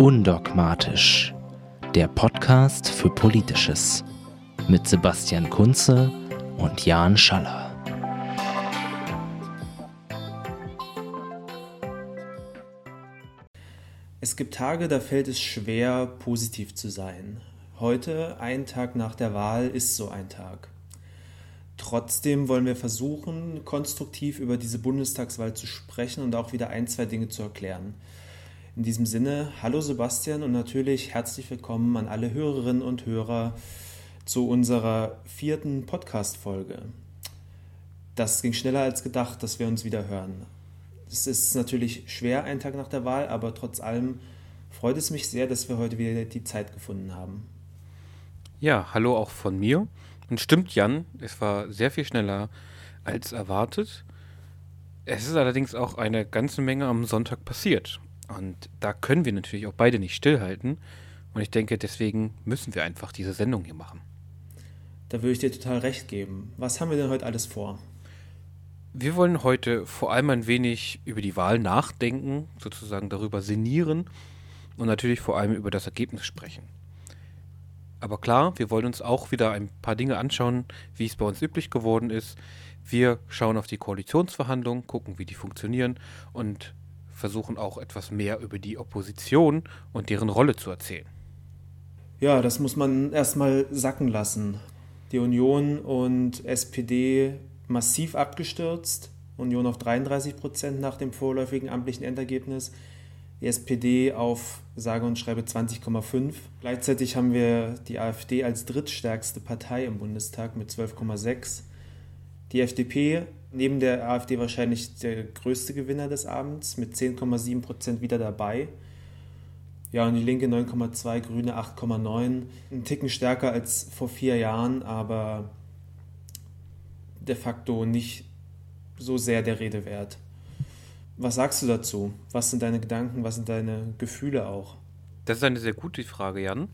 Undogmatisch, der Podcast für Politisches mit Sebastian Kunze und Jan Schaller. Es gibt Tage, da fällt es schwer, positiv zu sein. Heute, ein Tag nach der Wahl, ist so ein Tag. Trotzdem wollen wir versuchen, konstruktiv über diese Bundestagswahl zu sprechen und auch wieder ein, zwei Dinge zu erklären. In diesem Sinne, hallo Sebastian und natürlich herzlich willkommen an alle Hörerinnen und Hörer zu unserer vierten Podcast-Folge. Das ging schneller als gedacht, dass wir uns wieder hören. Es ist natürlich schwer, einen Tag nach der Wahl, aber trotz allem freut es mich sehr, dass wir heute wieder die Zeit gefunden haben. Ja, hallo auch von mir. Und stimmt, Jan, es war sehr viel schneller als erwartet. Es ist allerdings auch eine ganze Menge am Sonntag passiert. Und da können wir natürlich auch beide nicht stillhalten. Und ich denke, deswegen müssen wir einfach diese Sendung hier machen. Da würde ich dir total recht geben. Was haben wir denn heute alles vor? Wir wollen heute vor allem ein wenig über die Wahl nachdenken, sozusagen darüber sinnieren und natürlich vor allem über das Ergebnis sprechen. Aber klar, wir wollen uns auch wieder ein paar Dinge anschauen, wie es bei uns üblich geworden ist. Wir schauen auf die Koalitionsverhandlungen, gucken, wie die funktionieren und versuchen auch etwas mehr über die Opposition und deren Rolle zu erzählen. Ja, das muss man erstmal sacken lassen. Die Union und SPD massiv abgestürzt. Union auf 33 Prozent nach dem vorläufigen amtlichen Endergebnis die SPD auf sage und schreibe 20,5. Gleichzeitig haben wir die AfD als drittstärkste Partei im Bundestag mit 12,6. Die FDP neben der AfD wahrscheinlich der größte Gewinner des Abends mit 10,7 Prozent wieder dabei. Ja, und die Linke 9,2, Grüne 8,9. Ein Ticken stärker als vor vier Jahren, aber de facto nicht so sehr der Rede wert. Was sagst du dazu? Was sind deine Gedanken, was sind deine Gefühle auch? Das ist eine sehr gute Frage, Jan.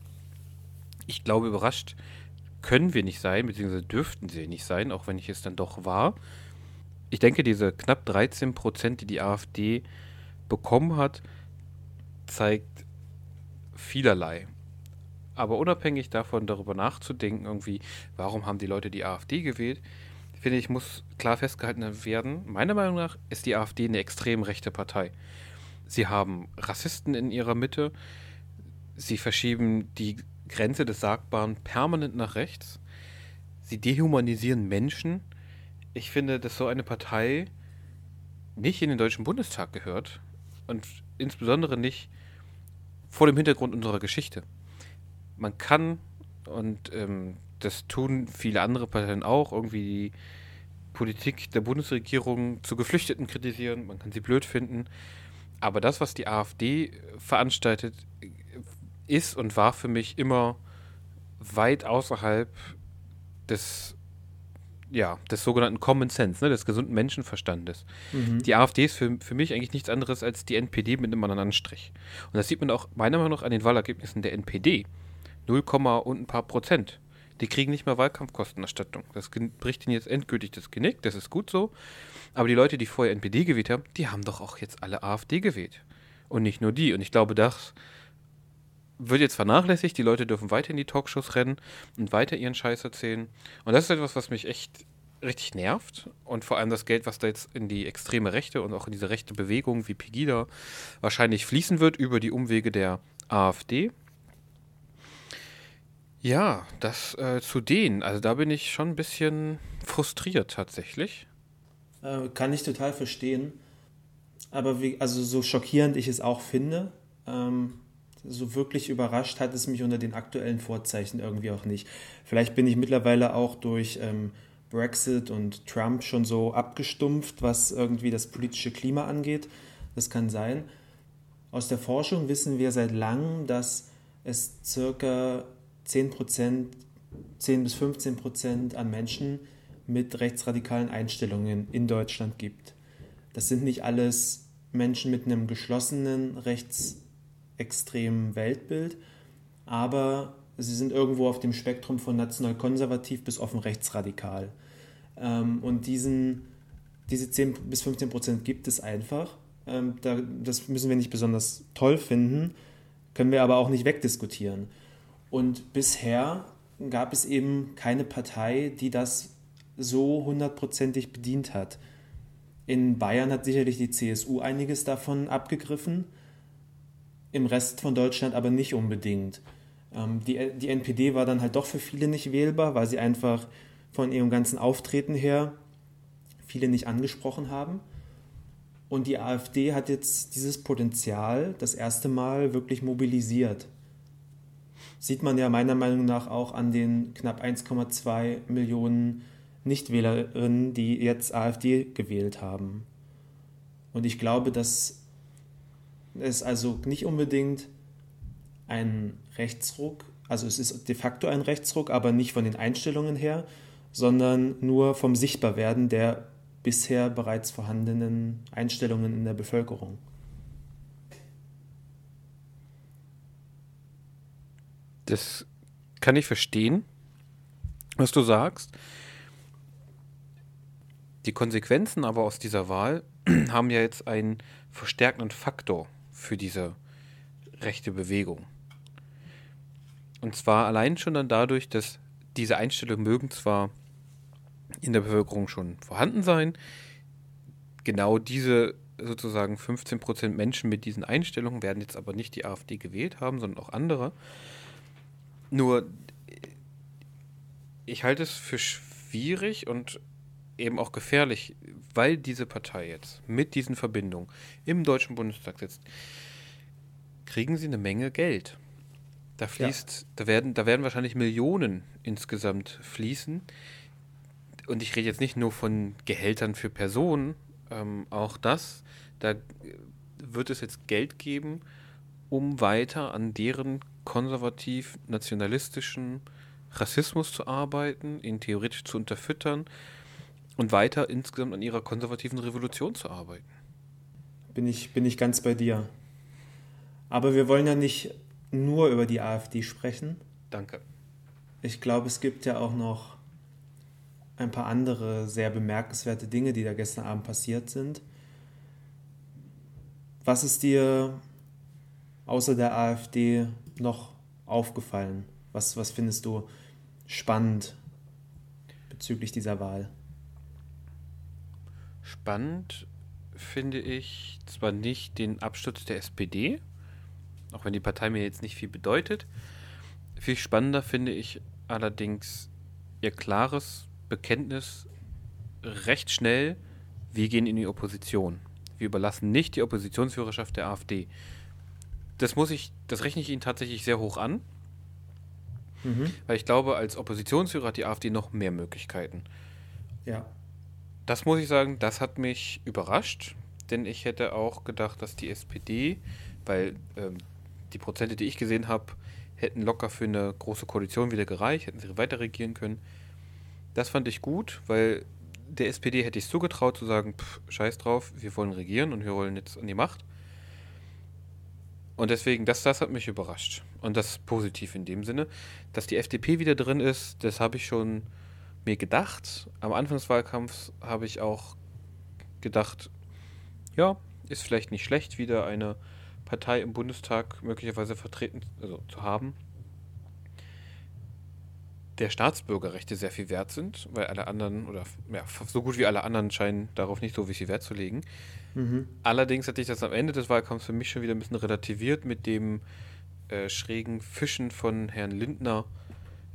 Ich glaube, überrascht können wir nicht sein, beziehungsweise dürften sie nicht sein, auch wenn ich es dann doch war. Ich denke, diese knapp 13 Prozent, die die AfD bekommen hat, zeigt vielerlei. Aber unabhängig davon, darüber nachzudenken, irgendwie, warum haben die Leute die AfD gewählt, finde ich, muss klar festgehalten werden. Meiner Meinung nach ist die AfD eine extrem rechte Partei. Sie haben Rassisten in ihrer Mitte. Sie verschieben die Grenze des Sagbaren permanent nach rechts. Sie dehumanisieren Menschen. Ich finde, dass so eine Partei nicht in den Deutschen Bundestag gehört und insbesondere nicht vor dem Hintergrund unserer Geschichte. Man kann, und ähm, das tun viele andere Parteien auch, irgendwie die Politik der Bundesregierung zu Geflüchteten kritisieren, man kann sie blöd finden. Aber das, was die AfD veranstaltet, ist und war für mich immer weit außerhalb des, ja, des sogenannten Common Sense, ne, des gesunden Menschenverstandes. Mhm. Die AfD ist für, für mich eigentlich nichts anderes als die NPD mit einem anderen Anstrich. Und das sieht man auch meiner Meinung nach an den Wahlergebnissen der NPD. 0, und ein paar Prozent. Die kriegen nicht mehr Wahlkampfkostenerstattung. Das bricht ihnen jetzt endgültig das Genick, das ist gut so. Aber die Leute, die vorher NPD gewählt haben, die haben doch auch jetzt alle AfD gewählt. Und nicht nur die. Und ich glaube, das wird jetzt vernachlässigt. Die Leute dürfen weiter in die Talkshows rennen und weiter ihren Scheiß erzählen. Und das ist etwas, was mich echt richtig nervt. Und vor allem das Geld, was da jetzt in die extreme Rechte und auch in diese rechte Bewegung wie Pegida wahrscheinlich fließen wird über die Umwege der AfD. Ja, das äh, zu denen. Also da bin ich schon ein bisschen frustriert tatsächlich. Äh, kann ich total verstehen. Aber wie, also so schockierend ich es auch finde, ähm, so wirklich überrascht hat es mich unter den aktuellen Vorzeichen irgendwie auch nicht. Vielleicht bin ich mittlerweile auch durch ähm, Brexit und Trump schon so abgestumpft, was irgendwie das politische Klima angeht. Das kann sein. Aus der Forschung wissen wir seit langem, dass es circa 10 10 bis 15 Prozent an Menschen mit rechtsradikalen Einstellungen in Deutschland gibt. Das sind nicht alles Menschen mit einem geschlossenen rechtsextremen Weltbild, aber sie sind irgendwo auf dem Spektrum von national-konservativ bis offen rechtsradikal. Ähm, und diesen, diese 10 bis 15 Prozent gibt es einfach. Ähm, das müssen wir nicht besonders toll finden, können wir aber auch nicht wegdiskutieren. Und bisher gab es eben keine Partei, die das so hundertprozentig bedient hat. In Bayern hat sicherlich die CSU einiges davon abgegriffen, im Rest von Deutschland aber nicht unbedingt. Ähm, die, die NPD war dann halt doch für viele nicht wählbar, weil sie einfach von ihrem ganzen Auftreten her viele nicht angesprochen haben. Und die AfD hat jetzt dieses Potenzial das erste Mal wirklich mobilisiert. Sieht man ja meiner Meinung nach auch an den knapp 1,2 Millionen Nichtwählerinnen, die jetzt AfD gewählt haben. Und ich glaube, dass es also nicht unbedingt ein Rechtsruck, also es ist de facto ein Rechtsruck, aber nicht von den Einstellungen her, sondern nur vom Sichtbarwerden der bisher bereits vorhandenen Einstellungen in der Bevölkerung. Das kann ich verstehen, was du sagst. Die Konsequenzen aber aus dieser Wahl haben ja jetzt einen verstärkenden Faktor für diese rechte Bewegung. Und zwar allein schon dann dadurch, dass diese Einstellungen mögen zwar in der Bevölkerung schon vorhanden sein, genau diese sozusagen 15% Menschen mit diesen Einstellungen werden jetzt aber nicht die AfD gewählt haben, sondern auch andere. Nur, ich halte es für schwierig und eben auch gefährlich, weil diese Partei jetzt mit diesen Verbindungen im Deutschen Bundestag sitzt, kriegen sie eine Menge Geld. Da fließt, ja. da werden, da werden wahrscheinlich Millionen insgesamt fließen. Und ich rede jetzt nicht nur von Gehältern für Personen, ähm, auch das, da wird es jetzt Geld geben, um weiter an deren konservativ-nationalistischen Rassismus zu arbeiten, ihn theoretisch zu unterfüttern und weiter insgesamt an ihrer konservativen Revolution zu arbeiten. Bin ich, bin ich ganz bei dir. Aber wir wollen ja nicht nur über die AfD sprechen. Danke. Ich glaube, es gibt ja auch noch ein paar andere sehr bemerkenswerte Dinge, die da gestern Abend passiert sind. Was ist dir außer der AfD noch aufgefallen? Was, was findest du spannend bezüglich dieser Wahl? Spannend finde ich zwar nicht den Absturz der SPD, auch wenn die Partei mir jetzt nicht viel bedeutet. Viel spannender finde ich allerdings ihr klares Bekenntnis recht schnell, wir gehen in die Opposition. Wir überlassen nicht die Oppositionsführerschaft der AfD das muss ich, das rechne ich Ihnen tatsächlich sehr hoch an. Mhm. Weil ich glaube, als Oppositionsführer hat die AfD noch mehr Möglichkeiten. Ja. Das muss ich sagen, das hat mich überrascht, denn ich hätte auch gedacht, dass die SPD, weil ähm, die Prozente, die ich gesehen habe, hätten locker für eine große Koalition wieder gereicht, hätten sie weiter regieren können. Das fand ich gut, weil der SPD hätte ich es zugetraut zu sagen, pff, scheiß drauf, wir wollen regieren und wir wollen jetzt an die Macht. Und deswegen, das, das hat mich überrascht. Und das ist positiv in dem Sinne. Dass die FDP wieder drin ist, das habe ich schon mir gedacht. Am Anfang des Wahlkampfs habe ich auch gedacht, ja, ist vielleicht nicht schlecht, wieder eine Partei im Bundestag möglicherweise vertreten also, zu haben, der Staatsbürgerrechte sehr viel wert sind, weil alle anderen, oder ja, so gut wie alle anderen scheinen darauf nicht so viel Wert zu legen. Mhm. Allerdings hatte ich das am Ende des Wahlkampfs für mich schon wieder ein bisschen relativiert mit dem äh, schrägen Fischen von Herrn Lindner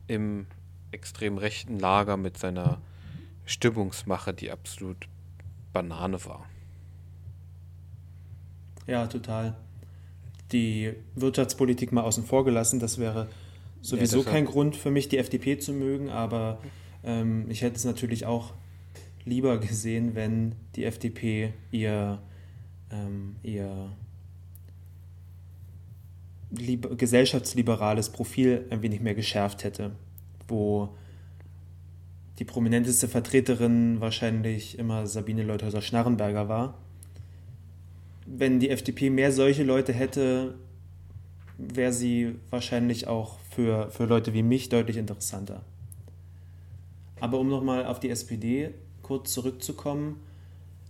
im extrem rechten Lager mit seiner Stimmungsmache, die absolut Banane war. Ja, total. Die Wirtschaftspolitik mal außen vor gelassen, das wäre sowieso ja, kein Grund für mich, die FDP zu mögen, aber ähm, ich hätte es natürlich auch lieber gesehen, wenn die FDP ihr, ähm, ihr gesellschaftsliberales Profil ein wenig mehr geschärft hätte, wo die prominenteste Vertreterin wahrscheinlich immer Sabine Leuthäuser-Schnarrenberger war. Wenn die FDP mehr solche Leute hätte, wäre sie wahrscheinlich auch für, für Leute wie mich deutlich interessanter. Aber um nochmal auf die SPD kurz zurückzukommen,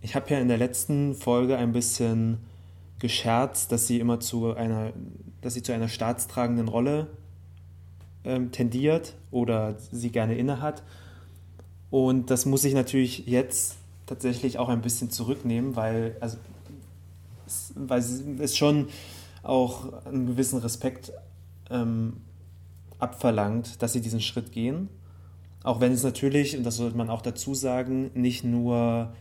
ich habe ja in der letzten Folge ein bisschen gescherzt, dass sie immer zu einer, dass sie zu einer staatstragenden Rolle ähm, tendiert oder sie gerne innehat. Und das muss ich natürlich jetzt tatsächlich auch ein bisschen zurücknehmen, weil, also, weil es schon auch einen gewissen Respekt ähm, abverlangt, dass sie diesen Schritt gehen. Auch wenn es natürlich, und das sollte man auch dazu sagen, nicht nur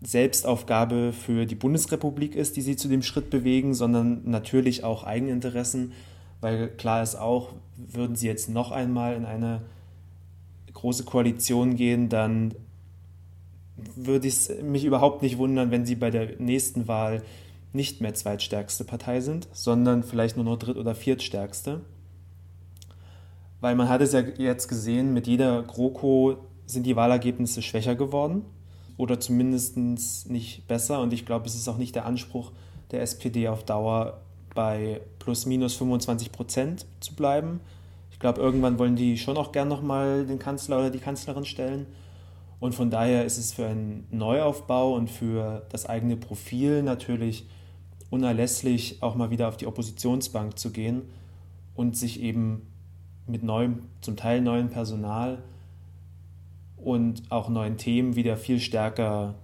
Selbstaufgabe für die Bundesrepublik ist, die sie zu dem Schritt bewegen, sondern natürlich auch Eigeninteressen, weil klar ist auch, würden sie jetzt noch einmal in eine große Koalition gehen, dann würde es mich überhaupt nicht wundern, wenn sie bei der nächsten Wahl nicht mehr zweitstärkste Partei sind, sondern vielleicht nur noch dritt- oder viertstärkste. Weil man hat es ja jetzt gesehen, mit jeder GroKo sind die Wahlergebnisse schwächer geworden oder zumindest nicht besser. Und ich glaube, es ist auch nicht der Anspruch der SPD auf Dauer bei plus minus 25 Prozent zu bleiben. Ich glaube, irgendwann wollen die schon auch gern nochmal den Kanzler oder die Kanzlerin stellen. Und von daher ist es für einen Neuaufbau und für das eigene Profil natürlich unerlässlich, auch mal wieder auf die Oppositionsbank zu gehen und sich eben mit neuem, zum Teil neuem Personal und auch neuen Themen wieder viel stärker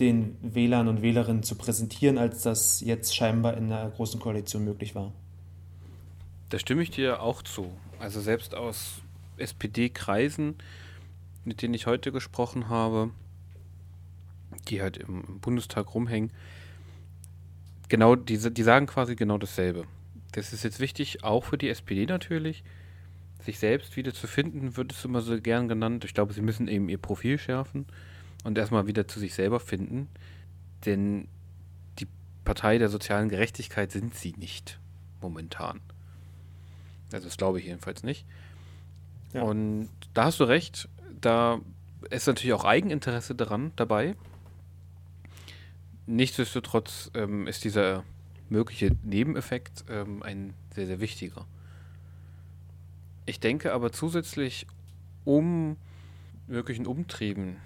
den Wählern und Wählerinnen zu präsentieren, als das jetzt scheinbar in einer großen Koalition möglich war. Da stimme ich dir auch zu. Also selbst aus SPD-Kreisen, mit denen ich heute gesprochen habe, die halt im Bundestag rumhängen, genau, die, die sagen quasi genau dasselbe. Das ist jetzt wichtig, auch für die SPD natürlich. Sich selbst wieder zu finden, wird es immer so gern genannt. Ich glaube, sie müssen eben ihr Profil schärfen und erstmal wieder zu sich selber finden. Denn die Partei der sozialen Gerechtigkeit sind sie nicht momentan. Also das glaube ich jedenfalls nicht. Ja. Und da hast du recht, da ist natürlich auch Eigeninteresse daran dabei. Nichtsdestotrotz ähm, ist dieser mögliche Nebeneffekt ähm, ein sehr, sehr wichtiger. Ich denke aber zusätzlich, um möglichen Umtrieben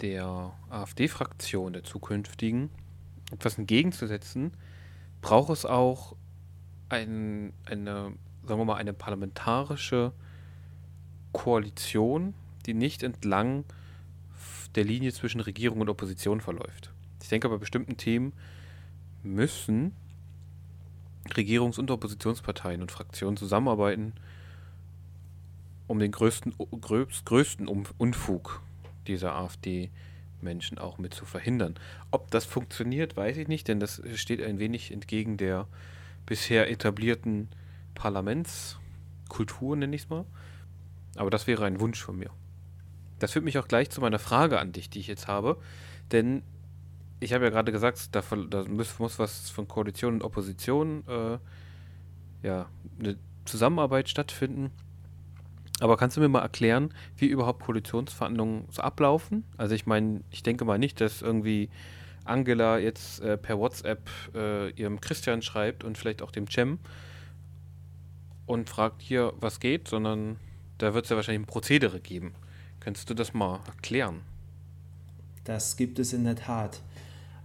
der AfD-Fraktion, der zukünftigen, etwas entgegenzusetzen, braucht es auch ein, eine, sagen wir mal, eine parlamentarische Koalition, die nicht entlang der Linie zwischen Regierung und Opposition verläuft. Ich denke, bei bestimmten Themen müssen Regierungs- und Oppositionsparteien und Fraktionen zusammenarbeiten, um den größten, größten Unfug dieser AfD-Menschen auch mit zu verhindern. Ob das funktioniert, weiß ich nicht, denn das steht ein wenig entgegen der bisher etablierten Parlamentskultur, nenne ich es mal. Aber das wäre ein Wunsch von mir. Das führt mich auch gleich zu meiner Frage an dich, die ich jetzt habe. Denn ich habe ja gerade gesagt, da, da muss, muss, was von Koalition und Opposition, äh, ja, eine Zusammenarbeit stattfinden. Aber kannst du mir mal erklären, wie überhaupt Koalitionsverhandlungen so ablaufen? Also ich meine, ich denke mal nicht, dass irgendwie Angela jetzt äh, per WhatsApp äh, ihrem Christian schreibt und vielleicht auch dem Cem und fragt hier, was geht, sondern da wird es ja wahrscheinlich ein Prozedere geben. Könntest du das mal erklären? Das gibt es in der Tat.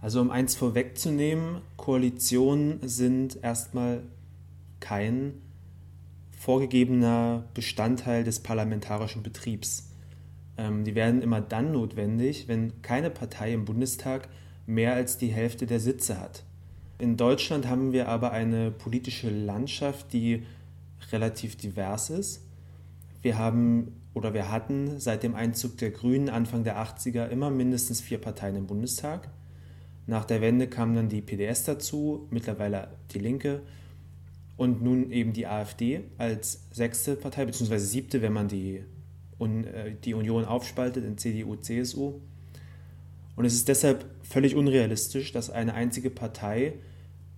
Also um eins vorwegzunehmen, Koalitionen sind erstmal kein vorgegebener Bestandteil des parlamentarischen Betriebs. Ähm, die werden immer dann notwendig, wenn keine Partei im Bundestag mehr als die Hälfte der Sitze hat. In Deutschland haben wir aber eine politische Landschaft, die relativ divers ist. Wir haben oder wir hatten seit dem Einzug der Grünen Anfang der 80er immer mindestens vier Parteien im Bundestag. Nach der Wende kam dann die PDS dazu, mittlerweile die Linke und nun eben die AfD als sechste Partei, beziehungsweise siebte, wenn man die, äh, die Union aufspaltet in CDU, CSU. Und es ist deshalb völlig unrealistisch, dass eine einzige Partei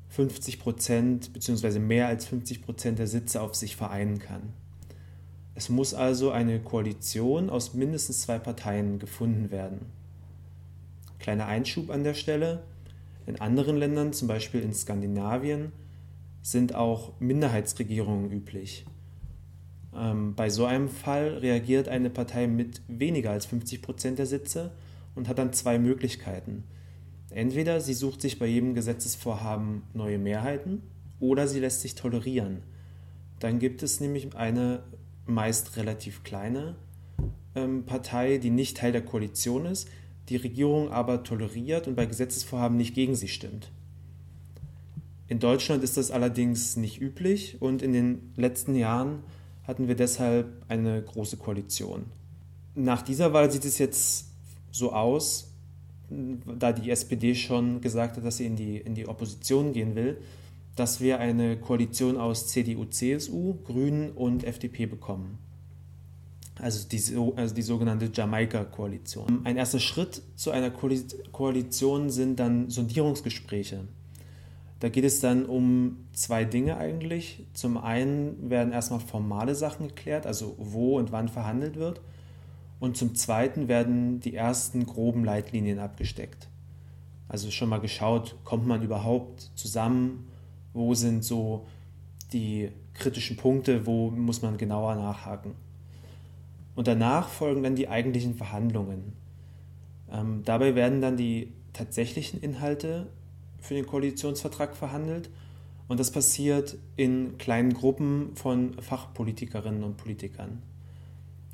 50 Prozent beziehungsweise mehr als 50 Prozent der Sitze auf sich vereinen kann. Es muss also eine Koalition aus mindestens zwei Parteien gefunden werden. Kleiner Einschub an der Stelle. In anderen Ländern, zum Beispiel in Skandinavien, sind auch Minderheitsregierungen üblich. Ähm, bei so einem Fall reagiert eine Partei mit weniger als 50 Prozent der Sitze und hat dann zwei Möglichkeiten. Entweder sie sucht sich bei jedem Gesetzesvorhaben neue Mehrheiten oder sie lässt sich tolerieren. Dann gibt es nämlich eine meist relativ kleine ähm, Partei, die nicht Teil der Koalition ist, die Regierung aber toleriert und bei Gesetzesvorhaben nicht gegen sie stimmt. In Deutschland ist das allerdings nicht üblich und in den letzten Jahren hatten wir deshalb eine große Koalition. Nach dieser Wahl sieht es jetzt so aus, da die SPD schon gesagt hat, dass sie in die, in die Opposition gehen will, dass wir eine Koalition aus CDU, CSU, Grünen und FDP bekommen. Also die, also die sogenannte Jamaika-Koalition. Ein erster Schritt zu einer Koalition sind dann Sondierungsgespräche. Da geht es dann um zwei Dinge eigentlich. Zum einen werden erstmal formale Sachen geklärt, also wo und wann verhandelt wird. Und zum Zweiten werden die ersten groben Leitlinien abgesteckt. Also schon mal geschaut, kommt man überhaupt zusammen? Wo sind so die kritischen Punkte? Wo muss man genauer nachhaken? Und danach folgen dann die eigentlichen Verhandlungen. Ähm, dabei werden dann die tatsächlichen Inhalte für den Koalitionsvertrag verhandelt. Und das passiert in kleinen Gruppen von Fachpolitikerinnen und Politikern.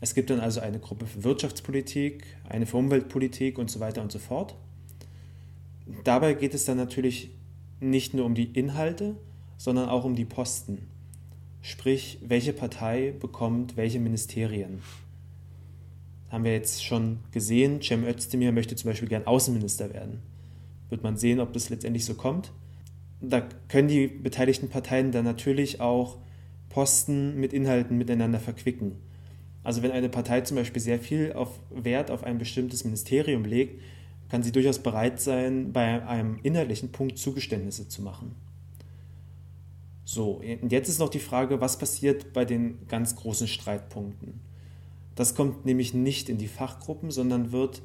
Es gibt dann also eine Gruppe für Wirtschaftspolitik, eine für Umweltpolitik und so weiter und so fort. Dabei geht es dann natürlich nicht nur um die Inhalte, sondern auch um die Posten. Sprich, welche Partei bekommt welche Ministerien. Haben wir jetzt schon gesehen, Cem Özdemir möchte zum Beispiel gern Außenminister werden. Wird man sehen, ob das letztendlich so kommt. Da können die beteiligten Parteien dann natürlich auch Posten mit Inhalten miteinander verquicken. Also wenn eine Partei zum Beispiel sehr viel auf Wert auf ein bestimmtes Ministerium legt, kann sie durchaus bereit sein, bei einem inhaltlichen Punkt Zugeständnisse zu machen. So, und jetzt ist noch die Frage, was passiert bei den ganz großen Streitpunkten? Das kommt nämlich nicht in die Fachgruppen, sondern wird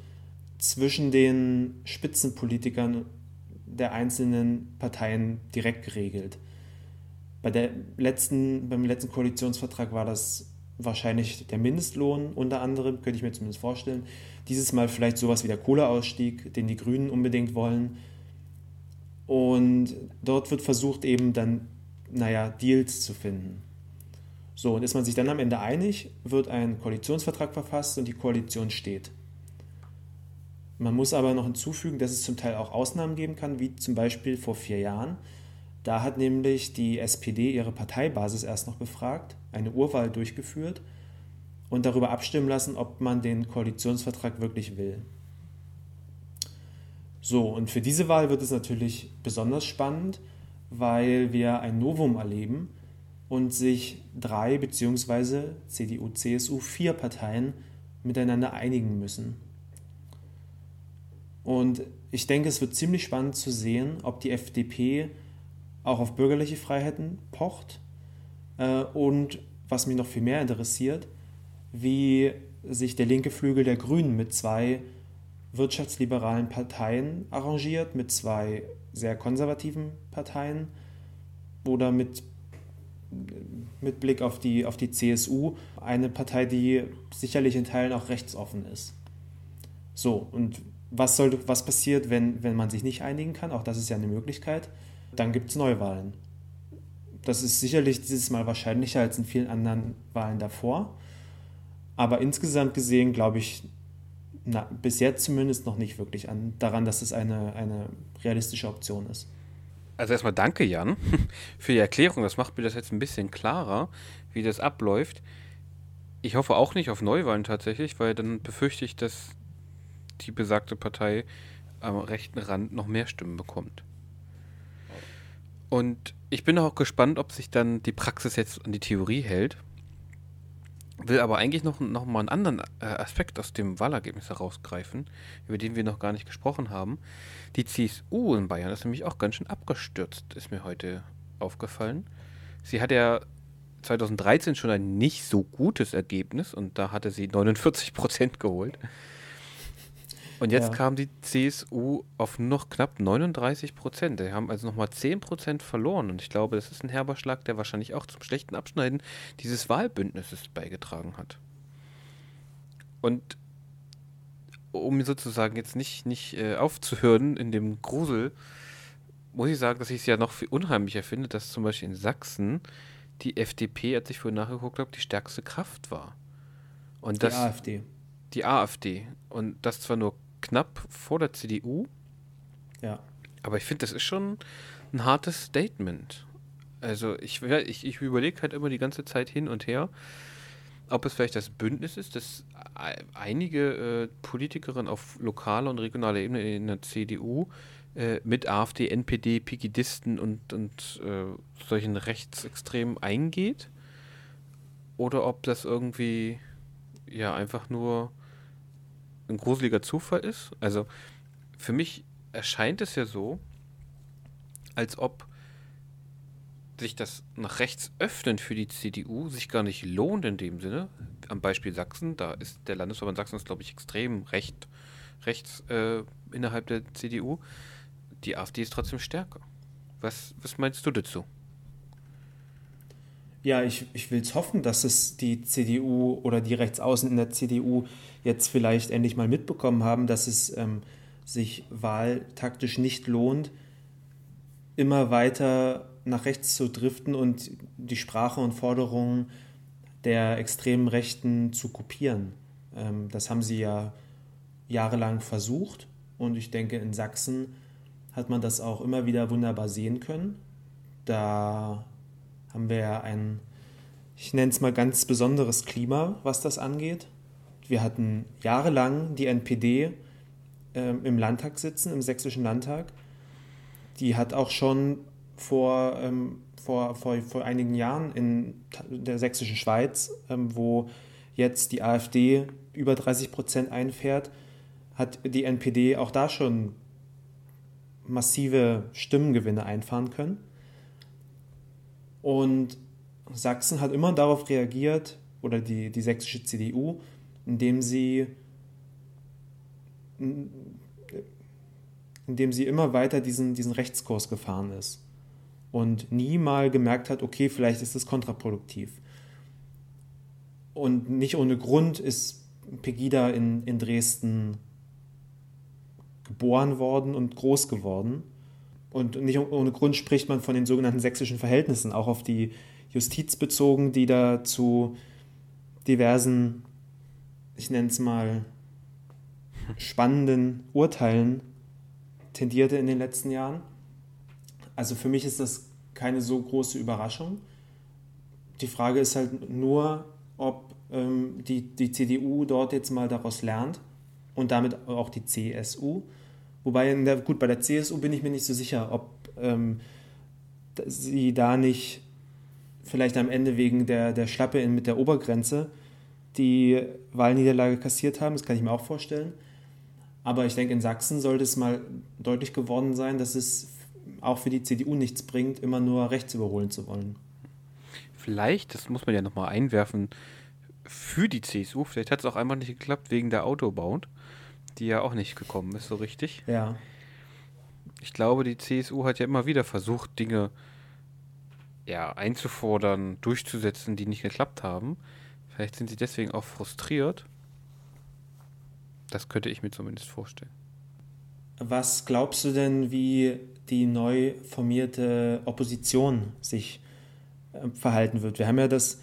zwischen den Spitzenpolitikern der einzelnen Parteien direkt geregelt. Bei der letzten, beim letzten Koalitionsvertrag war das wahrscheinlich der Mindestlohn unter anderem, könnte ich mir zumindest vorstellen. Dieses Mal vielleicht sowas wie der Kohleausstieg, den die Grünen unbedingt wollen. Und dort wird versucht eben dann, naja, Deals zu finden. So, und ist man sich dann am Ende einig, wird ein Koalitionsvertrag verfasst und die Koalition steht. Man muss aber noch hinzufügen, dass es zum Teil auch Ausnahmen geben kann, wie zum Beispiel vor vier Jahren. Da hat nämlich die SPD ihre Parteibasis erst noch befragt, eine Urwahl durchgeführt und darüber abstimmen lassen, ob man den Koalitionsvertrag wirklich will. So, und für diese Wahl wird es natürlich besonders spannend, weil wir ein Novum erleben und sich drei bzw. CDU, CSU, vier Parteien miteinander einigen müssen. Und ich denke, es wird ziemlich spannend zu sehen, ob die FDP auch auf bürgerliche Freiheiten pocht. Äh, und was mich noch viel mehr interessiert, wie sich der linke Flügel der Grünen mit zwei wirtschaftsliberalen Parteien arrangiert, mit zwei sehr konservativen Parteien oder mit, mit Blick auf die, auf die CSU, eine Partei, die sicherlich in Teilen auch rechtsoffen ist. So, und was, soll, was passiert, wenn, wenn man sich nicht einigen kann? Auch das ist ja eine Möglichkeit dann gibt es Neuwahlen. Das ist sicherlich dieses Mal wahrscheinlicher als in vielen anderen Wahlen davor. Aber insgesamt gesehen glaube ich na, bis jetzt zumindest noch nicht wirklich an, daran, dass es eine, eine realistische Option ist. Also erstmal danke, Jan, für die Erklärung. Das macht mir das jetzt ein bisschen klarer, wie das abläuft. Ich hoffe auch nicht auf Neuwahlen tatsächlich, weil dann befürchte ich, dass die besagte Partei am rechten Rand noch mehr Stimmen bekommt. Und ich bin auch gespannt, ob sich dann die Praxis jetzt an die Theorie hält. Will aber eigentlich noch, noch mal einen anderen äh, Aspekt aus dem Wahlergebnis herausgreifen, über den wir noch gar nicht gesprochen haben. Die CSU in Bayern ist nämlich auch ganz schön abgestürzt, ist mir heute aufgefallen. Sie hat ja 2013 schon ein nicht so gutes Ergebnis und da hatte sie 49 Prozent geholt. Und jetzt ja. kam die CSU auf noch knapp 39 Prozent. Die haben also nochmal 10 Prozent verloren. Und ich glaube, das ist ein herber Schlag, der wahrscheinlich auch zum schlechten Abschneiden dieses Wahlbündnisses beigetragen hat. Und um sozusagen jetzt nicht, nicht äh, aufzuhören in dem Grusel, muss ich sagen, dass ich es ja noch viel unheimlicher finde, dass zum Beispiel in Sachsen die FDP, als ich vorhin nachgeguckt habe, die stärkste Kraft war. Und das, die AfD. Die AfD. Und das zwar nur knapp vor der CDU. Ja. Aber ich finde, das ist schon ein hartes Statement. Also ich, ich, ich überlege halt immer die ganze Zeit hin und her, ob es vielleicht das Bündnis ist, dass einige äh, Politikerinnen auf lokaler und regionaler Ebene in der CDU äh, mit AfD, NPD, Pegidisten und, und äh, solchen Rechtsextremen eingeht. Oder ob das irgendwie ja einfach nur ein gruseliger Zufall ist. Also für mich erscheint es ja so, als ob sich das nach rechts öffnen für die CDU sich gar nicht lohnt in dem Sinne. Am Beispiel Sachsen, da ist der Landesverband Sachsen glaube ich, extrem recht, rechts äh, innerhalb der CDU. Die AfD ist trotzdem stärker. Was, was meinst du dazu? Ja, ich, ich will es hoffen, dass es die CDU oder die Rechtsaußen in der CDU jetzt vielleicht endlich mal mitbekommen haben, dass es ähm, sich wahltaktisch nicht lohnt, immer weiter nach rechts zu driften und die Sprache und Forderungen der extremen Rechten zu kopieren. Ähm, das haben sie ja jahrelang versucht und ich denke, in Sachsen hat man das auch immer wieder wunderbar sehen können. Da haben wir ja ein, ich nenne es mal ganz besonderes Klima, was das angeht. Wir hatten jahrelang die NPD äh, im Landtag sitzen, im sächsischen Landtag. Die hat auch schon vor, ähm, vor, vor, vor einigen Jahren in der sächsischen Schweiz, ähm, wo jetzt die AfD über 30 Prozent einfährt, hat die NPD auch da schon massive Stimmengewinne einfahren können. Und Sachsen hat immer darauf reagiert, oder die, die sächsische CDU, indem sie, indem sie immer weiter diesen, diesen Rechtskurs gefahren ist und nie mal gemerkt hat, okay, vielleicht ist das kontraproduktiv. Und nicht ohne Grund ist Pegida in, in Dresden geboren worden und groß geworden. Und nicht ohne Grund spricht man von den sogenannten sächsischen Verhältnissen, auch auf die Justiz bezogen, die da zu diversen, ich nenne es mal, spannenden Urteilen tendierte in den letzten Jahren. Also für mich ist das keine so große Überraschung. Die Frage ist halt nur, ob ähm, die, die CDU dort jetzt mal daraus lernt und damit auch die CSU. Wobei, der, gut, bei der CSU bin ich mir nicht so sicher, ob ähm, sie da nicht vielleicht am Ende wegen der, der Schlappe in, mit der Obergrenze die Wahlniederlage kassiert haben. Das kann ich mir auch vorstellen. Aber ich denke, in Sachsen sollte es mal deutlich geworden sein, dass es auch für die CDU nichts bringt, immer nur rechts überholen zu wollen. Vielleicht, das muss man ja nochmal einwerfen, für die CSU, vielleicht hat es auch einfach nicht geklappt wegen der Autobound, die ja auch nicht gekommen ist, so richtig. Ja. Ich glaube, die CSU hat ja immer wieder versucht, Dinge ja, einzufordern, durchzusetzen, die nicht geklappt haben. Vielleicht sind sie deswegen auch frustriert. Das könnte ich mir zumindest vorstellen. Was glaubst du denn, wie die neu formierte Opposition sich äh, verhalten wird? Wir haben ja das,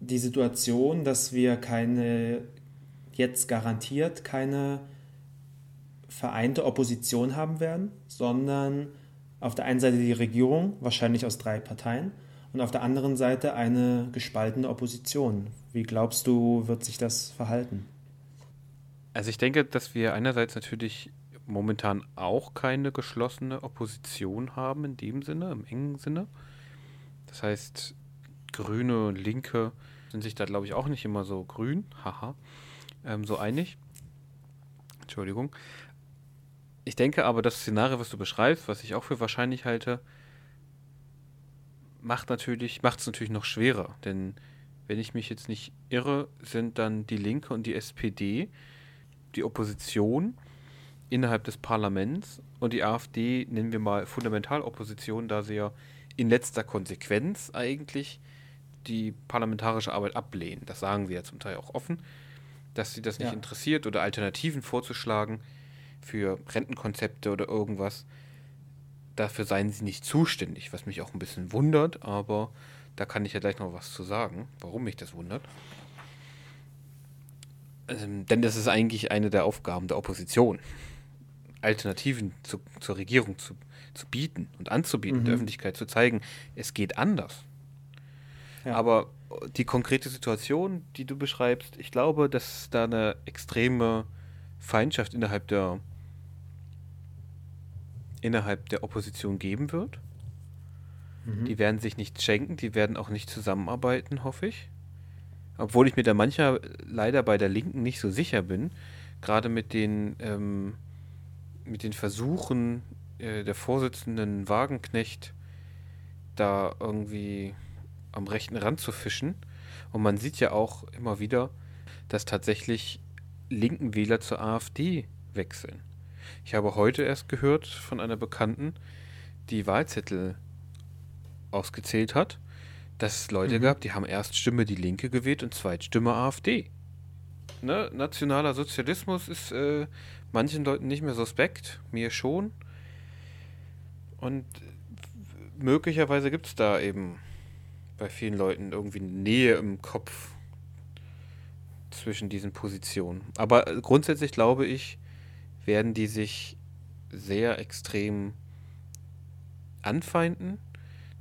die Situation, dass wir keine, jetzt garantiert keine vereinte Opposition haben werden, sondern auf der einen Seite die Regierung, wahrscheinlich aus drei Parteien, und auf der anderen Seite eine gespaltene Opposition. Wie glaubst du, wird sich das verhalten? Also ich denke, dass wir einerseits natürlich momentan auch keine geschlossene Opposition haben in dem Sinne, im engen Sinne. Das heißt, Grüne und Linke sind sich da, glaube ich, auch nicht immer so grün, haha, ähm, so einig. Entschuldigung. Ich denke aber, das Szenario, was du beschreibst, was ich auch für wahrscheinlich halte, macht natürlich, macht es natürlich noch schwerer. Denn wenn ich mich jetzt nicht irre, sind dann die Linke und die SPD die Opposition innerhalb des Parlaments und die AfD nennen wir mal Fundamentalopposition, da sie ja in letzter Konsequenz eigentlich die parlamentarische Arbeit ablehnen. Das sagen sie ja zum Teil auch offen. dass sie das nicht Ja. interessiert oder Alternativen vorzuschlagen für Rentenkonzepte oder irgendwas. Dafür seien sie nicht zuständig, was mich auch ein bisschen wundert, aber da kann ich ja gleich noch was zu sagen, warum mich das wundert. Ähm, denn das ist eigentlich eine der Aufgaben der Opposition, Alternativen zu, zur Regierung zu, zu bieten und anzubieten, der Öffentlichkeit zu zeigen, es geht anders. Ja. Aber die konkrete Situation, die du beschreibst, ich glaube, dass da eine extreme Feindschaft innerhalb der innerhalb der Opposition geben wird. Die werden sich nicht schenken, die werden auch nicht zusammenarbeiten, hoffe ich. Obwohl ich mir da mancher leider bei der Linken nicht so sicher bin, gerade mit den, ähm, mit den Versuchen äh, der Vorsitzenden Wagenknecht da irgendwie am rechten Rand zu fischen. Und man sieht ja auch immer wieder, dass tatsächlich linken Wähler zur AfD wechseln. Ich habe heute erst gehört von einer Bekannten, die Wahlzettel ausgezählt hat, dass es Leute gab, die haben erst Stimme die Linke gewählt und Zweitstimme AfD. Ne? Nationaler Sozialismus ist äh, manchen Leuten nicht mehr suspekt, mir schon. Und möglicherweise gibt es da eben bei vielen Leuten irgendwie eine Nähe im Kopf zwischen diesen Positionen. Aber äh, grundsätzlich glaube ich, werden die sich sehr extrem anfeinden.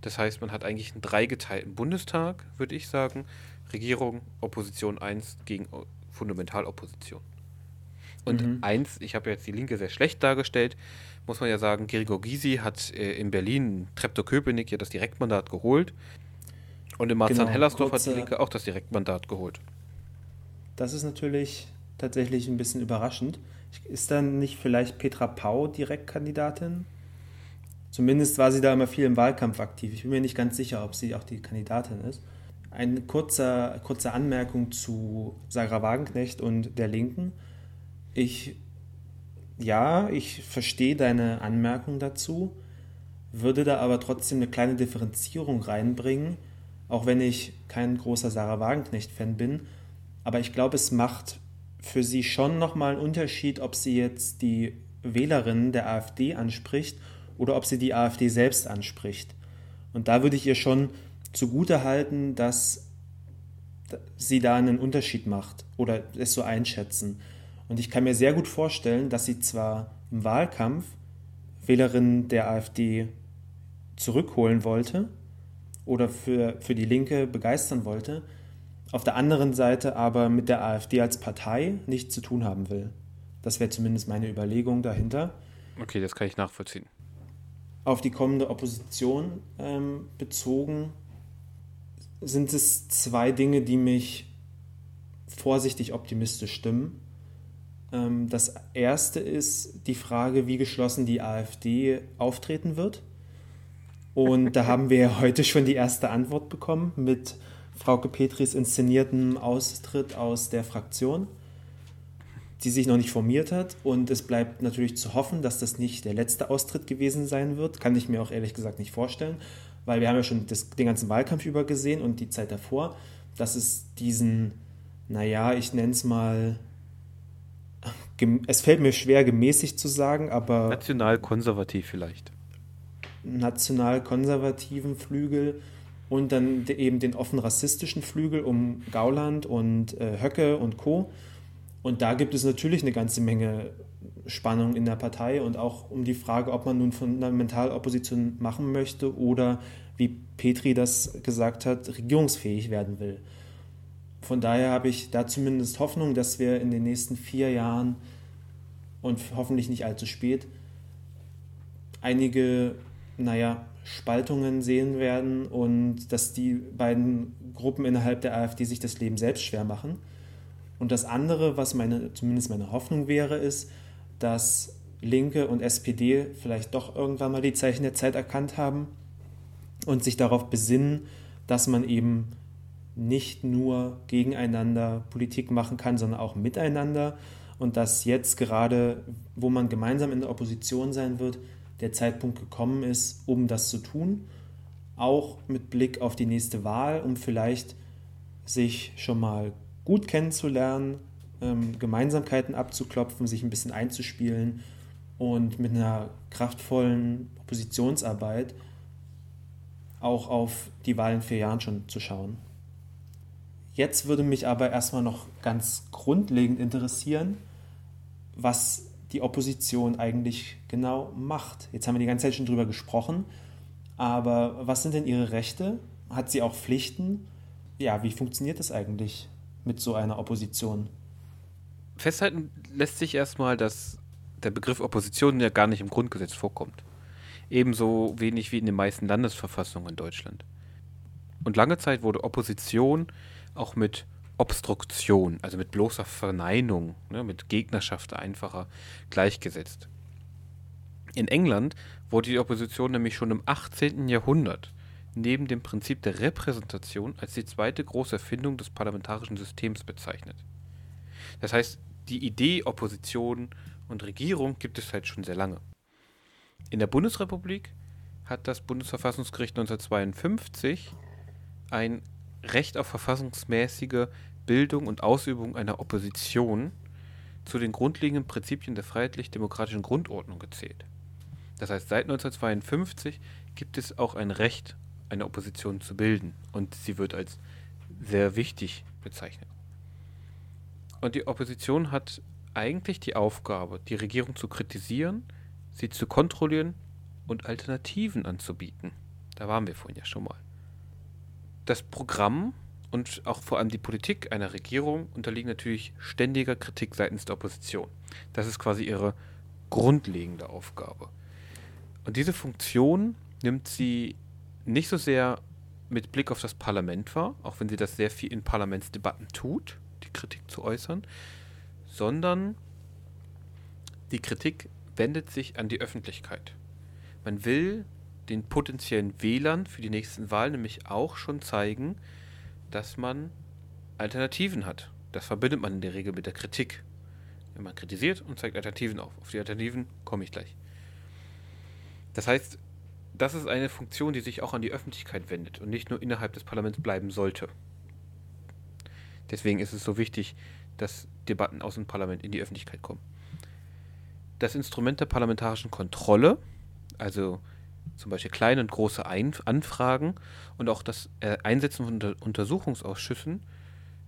Das heißt, man hat eigentlich einen dreigeteilten Bundestag, würde ich sagen. Regierung, Opposition 1 gegen Fundamentalopposition. Und Mhm. eins, ich habe jetzt die Linke sehr schlecht dargestellt, muss man ja sagen, Gregor Gysi hat äh, in Berlin Treptow-Köpenick ja das Direktmandat geholt. Und in Marzahn-Hellersdorf hat die Linke auch das Direktmandat geholt. Das ist natürlich tatsächlich ein bisschen überraschend. Ist dann nicht vielleicht Petra Pau Direktkandidatin? Zumindest war sie da immer viel im Wahlkampf aktiv. Ich bin mir nicht ganz sicher, ob sie auch die Kandidatin ist. Eine kurze, kurze Anmerkung zu Sarah Wagenknecht und der Linken. Ich, ja, ich verstehe deine Anmerkung dazu, würde da aber trotzdem eine kleine Differenzierung reinbringen, auch wenn ich kein großer Sarah Wagenknecht-Fan bin. Aber ich glaube, es macht für sie schon nochmal einen Unterschied, ob sie jetzt die Wählerinnen der AfD anspricht oder ob sie die AfD selbst anspricht. Und da würde ich ihr schon zugute halten, dass sie da einen Unterschied macht oder es so einschätzen. Und ich kann mir sehr gut vorstellen, dass sie zwar im Wahlkampf Wählerinnen der AfD zurückholen wollte oder für, für die Linke begeistern wollte, auf der anderen Seite aber mit der AfD als Partei nichts zu tun haben will. Das wäre zumindest meine Überlegung dahinter. Okay, das kann ich nachvollziehen. Auf die kommende Opposition ähm, bezogen sind es zwei Dinge, die mich vorsichtig optimistisch stimmen. Ähm, das erste ist die Frage, wie geschlossen die AfD auftreten wird. Und da haben wir ja heute schon die erste Antwort bekommen mit Frauke Petris inszeniertem Austritt aus der Fraktion, die sich noch nicht formiert hat. Und es bleibt natürlich zu hoffen, dass das nicht der letzte Austritt gewesen sein wird. Kann ich mir auch ehrlich gesagt nicht vorstellen, weil wir haben ja schon das, den ganzen Wahlkampf über gesehen und die Zeit davor, dass es diesen, naja, ich nenne es mal, es fällt mir schwer, gemäßigt zu sagen, aber National konservativ vielleicht. national-konservativen Flügel und dann eben den offen rassistischen Flügel um Gauland und äh, Höcke und Co. Und da gibt es natürlich eine ganze Menge Spannung in der Partei und auch um die Frage, ob man nun Fundamentalopposition machen möchte oder, wie Petri das gesagt hat, regierungsfähig werden will. Von daher habe ich da zumindest Hoffnung, dass wir in den nächsten vier Jahren und hoffentlich nicht allzu spät einige, naja, Spaltungen sehen werden und dass die beiden Gruppen innerhalb der AfD sich das Leben selbst schwer machen. Und das andere, was meine, zumindest meine Hoffnung wäre, ist, dass Linke und SPD vielleicht doch irgendwann mal die Zeichen der Zeit erkannt haben und sich darauf besinnen, dass man eben nicht nur gegeneinander Politik machen kann, sondern auch miteinander und dass jetzt gerade, wo man gemeinsam in der Opposition sein wird, der Zeitpunkt gekommen ist, um das zu tun, auch mit Blick auf die nächste Wahl, um vielleicht sich schon mal gut kennenzulernen, ähm, Gemeinsamkeiten abzuklopfen, sich ein bisschen einzuspielen und mit einer kraftvollen Oppositionsarbeit auch auf die Wahl in vier Jahren schon zu schauen. Jetzt würde mich aber erstmal noch ganz grundlegend interessieren, was die Opposition eigentlich genau macht. Jetzt haben wir die ganze Zeit schon drüber gesprochen, aber was sind denn ihre Rechte? Hat sie auch Pflichten? Ja, wie funktioniert das eigentlich mit so einer Opposition? Festhalten lässt sich erstmal, dass der Begriff Opposition ja gar nicht im Grundgesetz vorkommt. Ebenso wenig wie in den meisten Landesverfassungen in Deutschland. Und lange Zeit wurde Opposition auch mit Obstruktion, also mit bloßer Verneinung, ne, mit Gegnerschaft einfacher gleichgesetzt. In England wurde die Opposition nämlich schon im 18. Jahrhundert neben dem Prinzip der Repräsentation als die zweite große Erfindung des parlamentarischen Systems bezeichnet. Das heißt, die Idee Opposition und Regierung gibt es halt schon sehr lange. In der Bundesrepublik hat das Bundesverfassungsgericht 1952 ein Recht auf verfassungsmäßige Bildung und Ausübung einer Opposition zu den grundlegenden Prinzipien der freiheitlich-demokratischen Grundordnung gezählt. Das heißt, seit 1952 gibt es auch ein Recht, eine Opposition zu bilden und sie wird als sehr wichtig bezeichnet. Und die Opposition hat eigentlich die Aufgabe, die Regierung zu kritisieren, sie zu kontrollieren und Alternativen anzubieten. Da waren wir vorhin ja schon mal. Das Programm und auch vor allem die Politik einer Regierung unterliegen natürlich ständiger Kritik seitens der Opposition. Das ist quasi ihre grundlegende Aufgabe. Und diese Funktion nimmt sie nicht so sehr mit Blick auf das Parlament wahr, auch wenn sie das sehr viel in Parlamentsdebatten tut, die Kritik zu äußern, sondern die Kritik wendet sich an die Öffentlichkeit. Man will den potenziellen Wählern für die nächsten Wahlen nämlich auch schon zeigen, dass man Alternativen hat. Das verbindet man in der Regel mit der Kritik. Wenn man kritisiert und zeigt Alternativen auf. Auf die Alternativen komme ich gleich. Das heißt, das ist eine Funktion, die sich auch an die Öffentlichkeit wendet und nicht nur innerhalb des Parlaments bleiben sollte. Deswegen ist es so wichtig, dass Debatten aus dem Parlament in die Öffentlichkeit kommen. Das Instrument der parlamentarischen Kontrolle, also zum Beispiel kleine und große Ein Anfragen und auch das äh, Einsetzen von Unter Untersuchungsausschüssen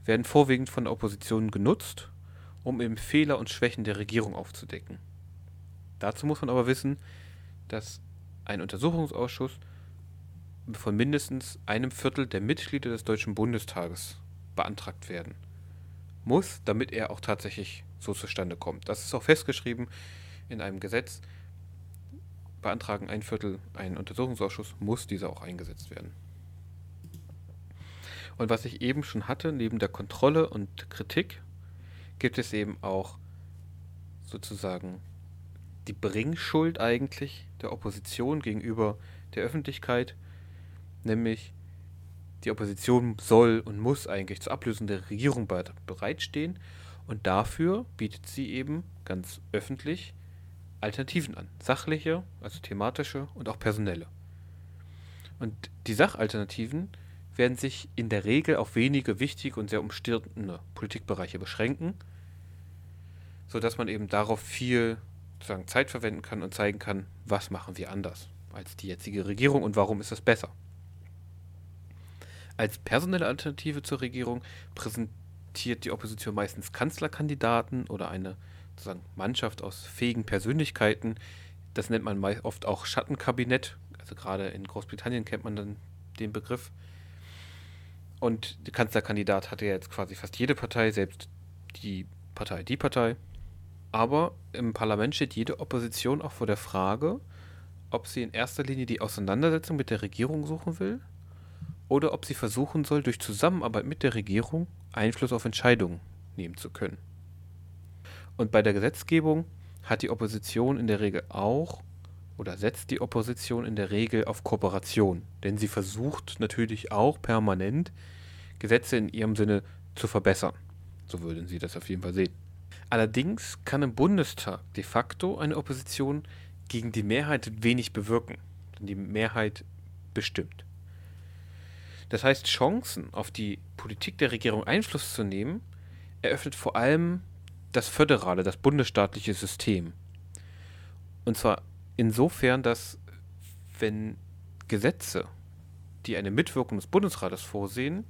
werden vorwiegend von der Opposition genutzt, um eben Fehler und Schwächen der Regierung aufzudecken. Dazu muss man aber wissen, dass ein Untersuchungsausschuss von mindestens einem Viertel der Mitglieder des Deutschen Bundestages beantragt werden muss, damit er auch tatsächlich so zustande kommt. Das ist auch festgeschrieben in einem Gesetz, beantragen ein Viertel einen Untersuchungsausschuss, muss dieser auch eingesetzt werden. Und was ich eben schon hatte, neben der Kontrolle und Kritik, gibt es eben auch sozusagen die Bringschuld eigentlich der Opposition gegenüber der Öffentlichkeit, nämlich die Opposition soll und muss eigentlich zur Ablösung der Regierung bereitstehen und dafür bietet sie eben ganz öffentlich Alternativen an. Sachliche, also thematische und auch personelle. Und die Sachalternativen werden sich in der Regel auf wenige wichtige und sehr umstrittene Politikbereiche beschränken, sodass man eben darauf viel sozusagen Zeit verwenden kann und zeigen kann, was machen wir anders als die jetzige Regierung und warum ist das besser. Als personelle Alternative zur Regierung präsentiert die Opposition meistens Kanzlerkandidaten oder eine sozusagen Mannschaft aus fähigen Persönlichkeiten. Das nennt man oft auch Schattenkabinett. Also gerade in Großbritannien kennt man dann den Begriff. Und der Kanzlerkandidat hatte ja jetzt quasi fast jede Partei, selbst die Partei, die Partei. Aber im Parlament steht jede Opposition auch vor der Frage, ob sie in erster Linie die Auseinandersetzung mit der Regierung suchen will oder ob sie versuchen soll, durch Zusammenarbeit mit der Regierung Einfluss auf Entscheidungen nehmen zu können. Und bei der Gesetzgebung hat die Opposition in der Regel auch oder setzt die Opposition in der Regel auf Kooperation, denn sie versucht natürlich auch permanent Gesetze in ihrem Sinne zu verbessern. So würden sie das auf jeden Fall sehen. Allerdings kann im Bundestag de facto eine Opposition gegen die Mehrheit wenig bewirken, denn die Mehrheit bestimmt. Das heißt, Chancen auf die Politik der Regierung Einfluss zu nehmen, eröffnet vor allem das föderale, das bundesstaatliche System. Und zwar insofern, dass wenn Gesetze, die eine Mitwirkung des Bundesrates vorsehen,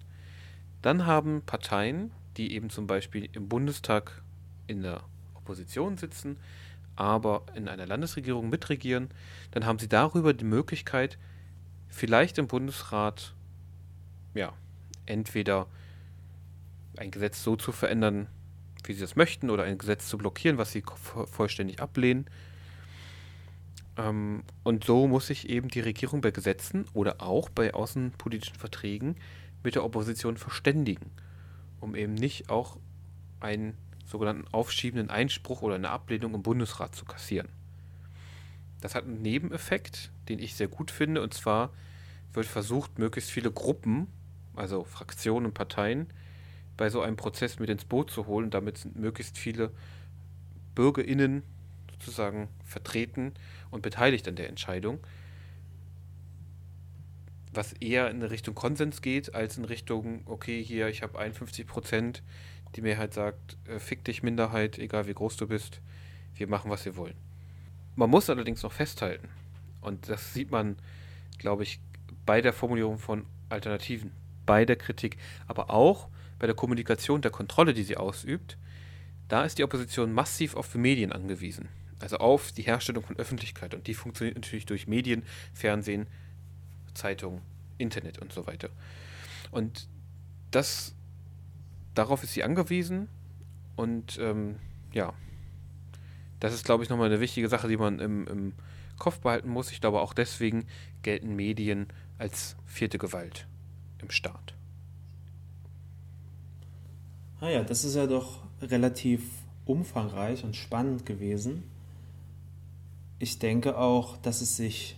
dann haben Parteien, die eben zum Beispiel im Bundestag in der Opposition sitzen, aber in einer Landesregierung mitregieren, dann haben sie darüber die Möglichkeit, vielleicht im Bundesrat, ja, entweder ein Gesetz so zu verändern, wie sie das möchten, oder ein Gesetz zu blockieren, was sie vollständig ablehnen. Ähm, und so muss sich eben die Regierung bei Gesetzen oder auch bei außenpolitischen Verträgen mit der Opposition verständigen, um eben nicht auch einen sogenannten aufschiebenden Einspruch oder eine Ablehnung im Bundesrat zu kassieren. Das hat einen Nebeneffekt, den ich sehr gut finde, und zwar wird versucht, möglichst viele Gruppen, also Fraktionen und Parteien, bei so einem Prozess mit ins Boot zu holen. Damit sind möglichst viele BürgerInnen sozusagen vertreten und beteiligt an der Entscheidung. Was eher in Richtung Konsens geht, als in Richtung, okay, hier, ich habe 51 Prozent, die Mehrheit sagt, äh, fick dich Minderheit, egal wie groß du bist, wir machen, was wir wollen. Man muss allerdings noch festhalten, und das sieht man, glaube ich, bei der Formulierung von Alternativen, bei der Kritik, aber auch bei der Kommunikation, der Kontrolle, die sie ausübt, da ist die Opposition massiv auf Medien angewiesen. Also auf die Herstellung von Öffentlichkeit. Und die funktioniert natürlich durch Medien, Fernsehen, Zeitung, Internet und so weiter. Und das, darauf ist sie angewiesen. Und ähm, ja, das ist, glaube ich, nochmal eine wichtige Sache, die man im, im Kopf behalten muss. Ich glaube, auch deswegen gelten Medien als vierte Gewalt im Staat. Ah ja, das ist ja doch relativ umfangreich und spannend gewesen. Ich denke auch, dass es sich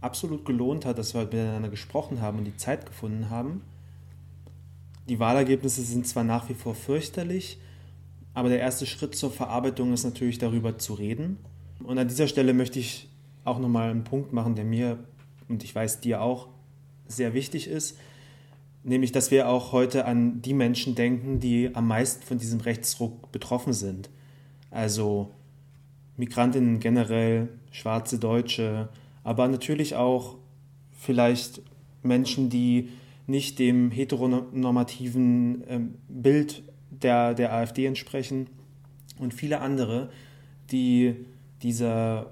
absolut gelohnt hat, dass wir heute miteinander gesprochen haben und die Zeit gefunden haben. Die Wahlergebnisse sind zwar nach wie vor fürchterlich, aber der erste Schritt zur Verarbeitung ist natürlich darüber zu reden. Und an dieser Stelle möchte ich auch nochmal einen Punkt machen, der mir und ich weiß dir auch sehr wichtig ist, nämlich dass wir auch heute an die Menschen denken, die am meisten von diesem Rechtsruck betroffen sind. Also Migrantinnen generell, schwarze Deutsche, aber natürlich auch vielleicht Menschen, die nicht dem heteronormativen ähm, Bild der, der AfD entsprechen und viele andere, die dieser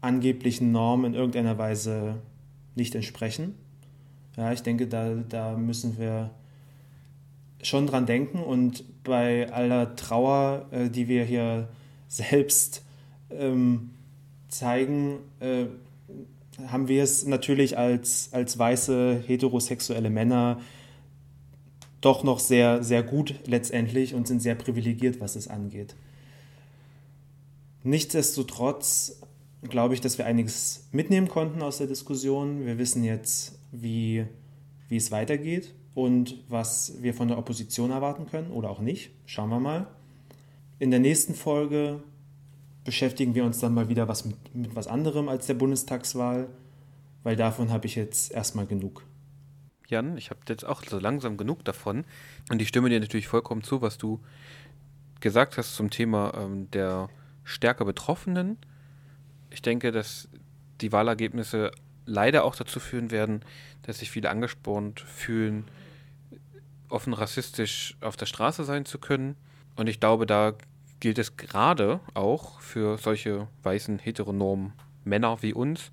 angeblichen Norm in irgendeiner Weise nicht entsprechen. Ja, ich denke, da, da müssen wir schon dran denken und bei aller Trauer, äh, die wir hier selbst ähm, zeigen, äh, haben wir es natürlich als, als weiße heterosexuelle Männer doch noch sehr, sehr gut letztendlich und sind sehr privilegiert, was es angeht. Nichtsdestotrotz glaube ich, dass wir einiges mitnehmen konnten aus der Diskussion. Wir wissen jetzt, wie, wie es weitergeht und was wir von der Opposition erwarten können oder auch nicht. Schauen wir mal. In der nächsten Folge beschäftigen wir uns dann mal wieder was mit, mit was anderem als der Bundestagswahl, weil davon habe ich jetzt erstmal genug. Jan, ich habe jetzt auch so langsam genug davon und ich stimme dir natürlich vollkommen zu, was du gesagt hast zum Thema ähm, der stärker Betroffenen ich denke, dass die Wahlergebnisse leider auch dazu führen werden, dass sich viele angespornt fühlen, offen rassistisch auf der Straße sein zu können. Und ich glaube, da gilt es gerade auch für solche weißen heteronormen Männer wie uns,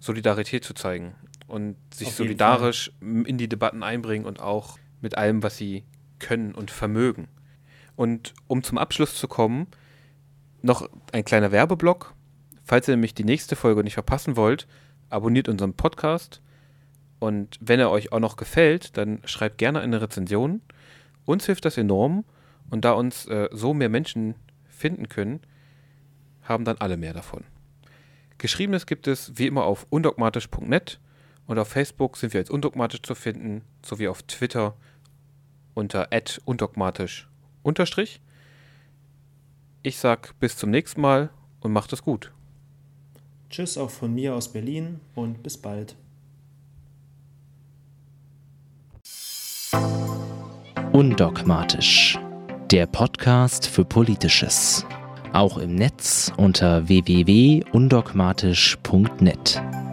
Solidarität zu zeigen und sich solidarisch Fall. in die Debatten einbringen und auch mit allem, was sie können und vermögen. Und um zum Abschluss zu kommen, noch ein kleiner Werbeblock. Falls ihr nämlich die nächste Folge nicht verpassen wollt, abonniert unseren Podcast. Und wenn er euch auch noch gefällt, dann schreibt gerne eine Rezension. Uns hilft das enorm. Und da uns äh, so mehr Menschen finden können, haben dann alle mehr davon. Geschriebenes gibt es wie immer auf undogmatisch.net und auf Facebook sind wir als undogmatisch zu finden, sowie auf Twitter unter undogmatisch Ich sag bis zum nächsten Mal und macht es gut. Tschüss auch von mir aus Berlin und bis bald. Undogmatisch. Der Podcast für Politisches. Auch im Netz unter www.undogmatisch.net.